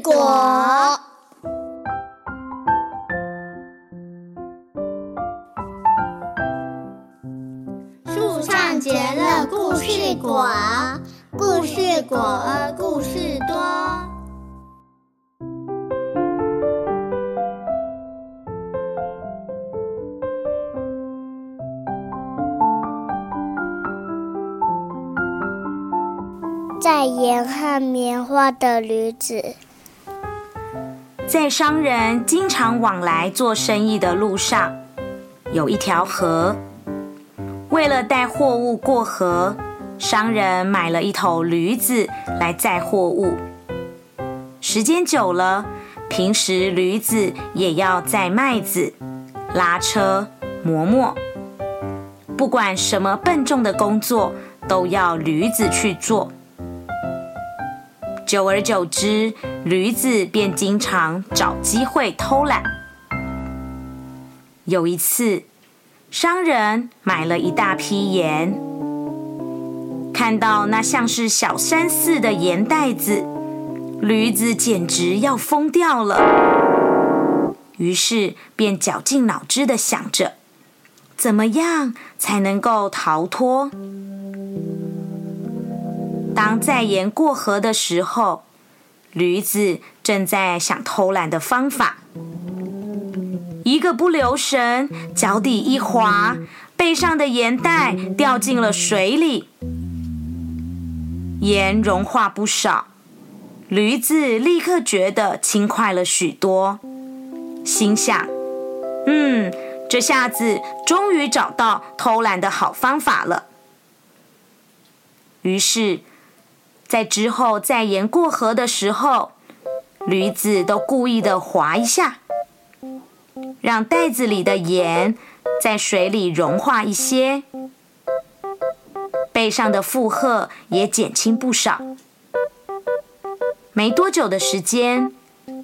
果。树上结了故事果，故事果故事多。在盐和棉花的驴子，在商人经常往来做生意的路上，有一条河。为了带货物过河，商人买了一头驴子来载货物。时间久了，平时驴子也要载麦子、拉车、磨磨，不管什么笨重的工作，都要驴子去做。久而久之，驴子便经常找机会偷懒。有一次，商人买了一大批盐，看到那像是小山似的盐袋子，驴子简直要疯掉了。于是便绞尽脑汁的想着，怎么样才能够逃脱？当载盐过河的时候，驴子正在想偷懒的方法。一个不留神，脚底一滑，背上的盐袋掉进了水里，盐融化不少，驴子立刻觉得轻快了许多，心想：“嗯，这下子终于找到偷懒的好方法了。”于是，在之后载盐过河的时候，驴子都故意的滑一下。让袋子里的盐在水里融化一些，背上的负荷也减轻不少。没多久的时间，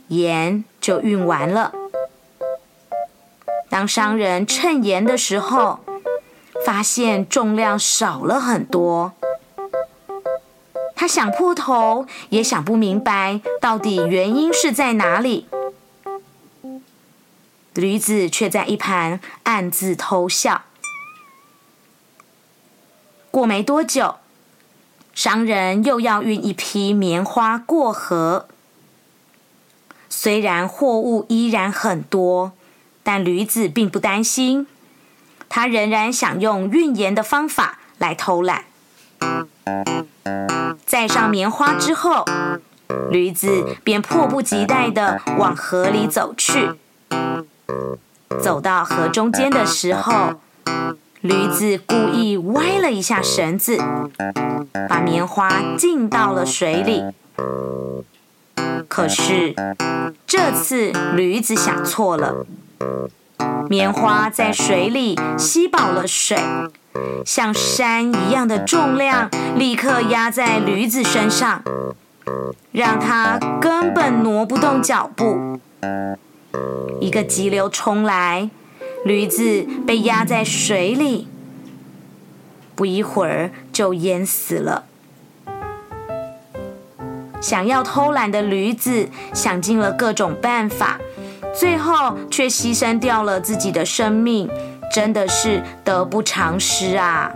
盐就运完了。当商人称盐的时候，发现重量少了很多。他想破头也想不明白，到底原因是在哪里。驴子却在一旁暗自偷笑。过没多久，商人又要运一批棉花过河。虽然货物依然很多，但驴子并不担心，他仍然想用运盐的方法来偷懒。载上棉花之后，驴子便迫不及待的往河里走去。走到河中间的时候，驴子故意歪了一下绳子，把棉花浸到了水里。可是这次驴子想错了，棉花在水里吸饱了水，像山一样的重量立刻压在驴子身上，让它根本挪不动脚步。一个急流冲来，驴子被压在水里，不一会儿就淹死了。想要偷懒的驴子想尽了各种办法，最后却牺牲掉了自己的生命，真的是得不偿失啊！